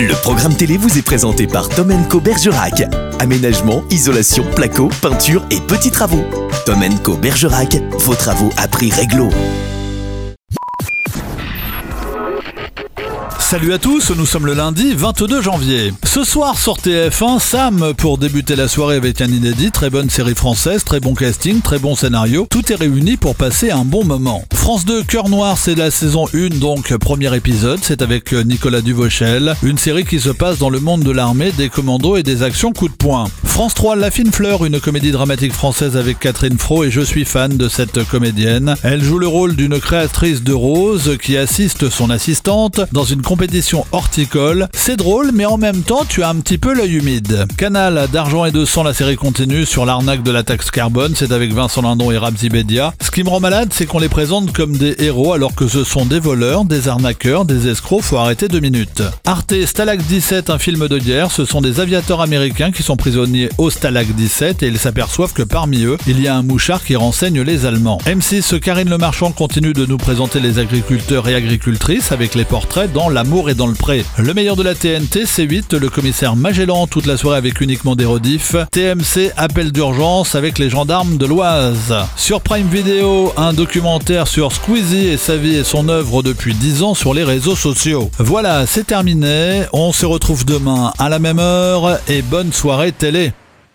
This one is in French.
Le programme télé vous est présenté par Tom Co Bergerac. Aménagement, isolation, placo, peinture et petits travaux. Tom Co Bergerac, vos travaux à prix réglo. Salut à tous, nous sommes le lundi 22 janvier. Ce soir sur TF1, Sam pour débuter la soirée avec un inédit, très bonne série française, très bon casting, très bon scénario, tout est réuni pour passer un bon moment. France 2 Cœur Noir, c'est la saison 1 donc premier épisode, c'est avec Nicolas Duvauchel, une série qui se passe dans le monde de l'armée, des commandos et des actions coup de poing. France 3 La fine fleur, une comédie dramatique française avec Catherine Fro et je suis fan de cette comédienne. Elle joue le rôle d'une créatrice de rose qui assiste son assistante dans une compétition compétition horticole. C'est drôle, mais en même temps, tu as un petit peu l'œil humide. Canal d'argent et de sang, la série continue sur l'arnaque de la taxe carbone. C'est avec Vincent Lindon et Ramzi Bedia. Ce qui me rend malade, c'est qu'on les présente comme des héros alors que ce sont des voleurs, des arnaqueurs, des escrocs. Faut arrêter deux minutes. Arte Stalag 17, un film de guerre. Ce sont des aviateurs américains qui sont prisonniers au Stalag 17 et ils s'aperçoivent que parmi eux, il y a un mouchard qui renseigne les Allemands. M6, Karine Le Marchand continue de nous présenter les agriculteurs et agricultrices avec les portraits dans la et dans le pré. Le meilleur de la TNT, c'est 8, le commissaire Magellan toute la soirée avec uniquement des rediffs. TMC, appel d'urgence avec les gendarmes de l'Oise. Sur Prime Video, un documentaire sur Squeezie et sa vie et son œuvre depuis 10 ans sur les réseaux sociaux. Voilà, c'est terminé. On se retrouve demain à la même heure et bonne soirée télé.